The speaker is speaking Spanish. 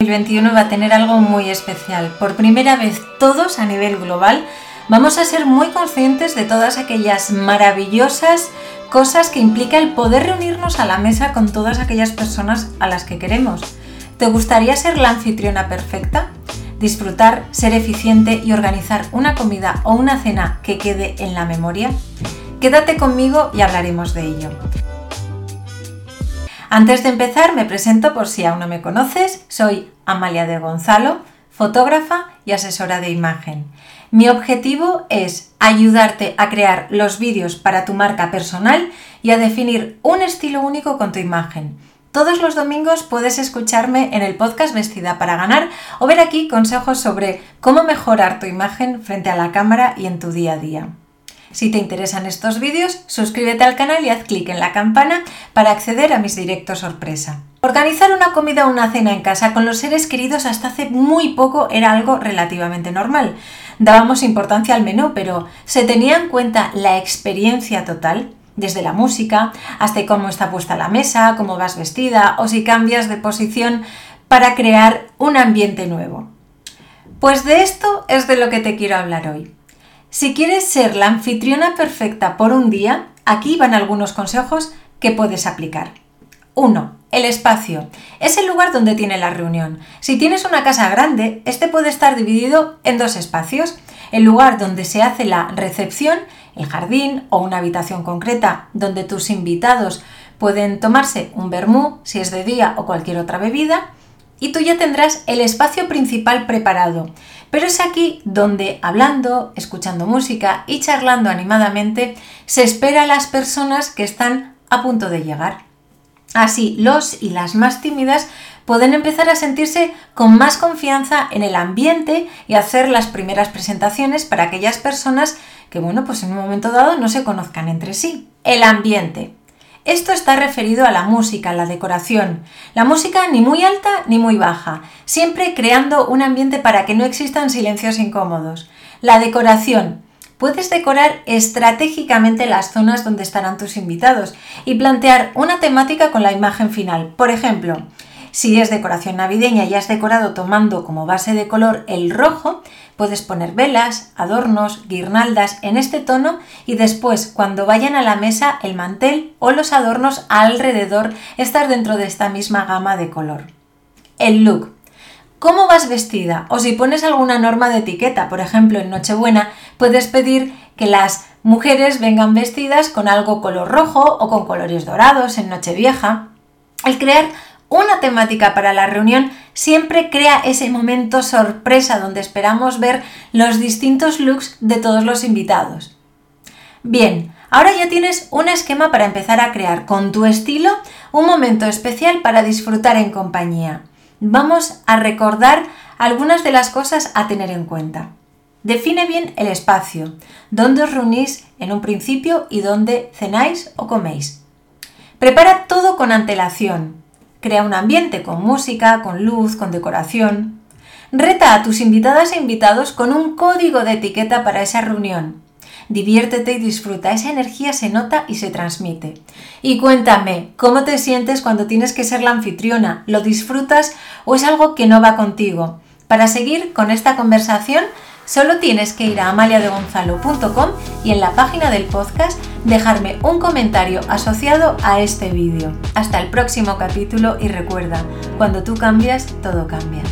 2021 va a tener algo muy especial. Por primera vez todos a nivel global vamos a ser muy conscientes de todas aquellas maravillosas cosas que implica el poder reunirnos a la mesa con todas aquellas personas a las que queremos. ¿Te gustaría ser la anfitriona perfecta? Disfrutar, ser eficiente y organizar una comida o una cena que quede en la memoria? Quédate conmigo y hablaremos de ello. Antes de empezar, me presento por si aún no me conoces. Soy Amalia de Gonzalo, fotógrafa y asesora de imagen. Mi objetivo es ayudarte a crear los vídeos para tu marca personal y a definir un estilo único con tu imagen. Todos los domingos puedes escucharme en el podcast Vestida para ganar o ver aquí consejos sobre cómo mejorar tu imagen frente a la cámara y en tu día a día. Si te interesan estos vídeos, suscríbete al canal y haz clic en la campana para acceder a mis directos sorpresa. Organizar una comida o una cena en casa con los seres queridos hasta hace muy poco era algo relativamente normal. Dábamos importancia al menú, pero ¿se tenía en cuenta la experiencia total? Desde la música hasta cómo está puesta la mesa, cómo vas vestida o si cambias de posición para crear un ambiente nuevo. Pues de esto es de lo que te quiero hablar hoy. Si quieres ser la anfitriona perfecta por un día, aquí van algunos consejos que puedes aplicar. 1. El espacio. Es el lugar donde tiene la reunión. Si tienes una casa grande, este puede estar dividido en dos espacios. El lugar donde se hace la recepción, el jardín o una habitación concreta donde tus invitados pueden tomarse un vermú si es de día o cualquier otra bebida. Y tú ya tendrás el espacio principal preparado. Pero es aquí donde, hablando, escuchando música y charlando animadamente, se espera a las personas que están a punto de llegar. Así, los y las más tímidas pueden empezar a sentirse con más confianza en el ambiente y hacer las primeras presentaciones para aquellas personas que, bueno, pues en un momento dado no se conozcan entre sí. El ambiente. Esto está referido a la música, la decoración. La música ni muy alta ni muy baja, siempre creando un ambiente para que no existan silencios incómodos. La decoración. Puedes decorar estratégicamente las zonas donde estarán tus invitados y plantear una temática con la imagen final. Por ejemplo, si es decoración navideña y has decorado tomando como base de color el rojo, puedes poner velas, adornos, guirnaldas en este tono y después cuando vayan a la mesa el mantel o los adornos alrededor estar dentro de esta misma gama de color. El look. ¿Cómo vas vestida? O si pones alguna norma de etiqueta, por ejemplo en Nochebuena, puedes pedir que las mujeres vengan vestidas con algo color rojo o con colores dorados en Nochevieja. El crear una temática para la reunión siempre crea ese momento sorpresa donde esperamos ver los distintos looks de todos los invitados. Bien, ahora ya tienes un esquema para empezar a crear con tu estilo un momento especial para disfrutar en compañía. Vamos a recordar algunas de las cosas a tener en cuenta. Define bien el espacio, dónde os reunís en un principio y dónde cenáis o coméis. Prepara todo con antelación, Crea un ambiente con música, con luz, con decoración. Reta a tus invitadas e invitados con un código de etiqueta para esa reunión. Diviértete y disfruta, esa energía se nota y se transmite. Y cuéntame, ¿cómo te sientes cuando tienes que ser la anfitriona? ¿Lo disfrutas o es algo que no va contigo? Para seguir con esta conversación, Solo tienes que ir a amaliadegonzalo.com y en la página del podcast dejarme un comentario asociado a este vídeo. Hasta el próximo capítulo y recuerda, cuando tú cambias, todo cambia.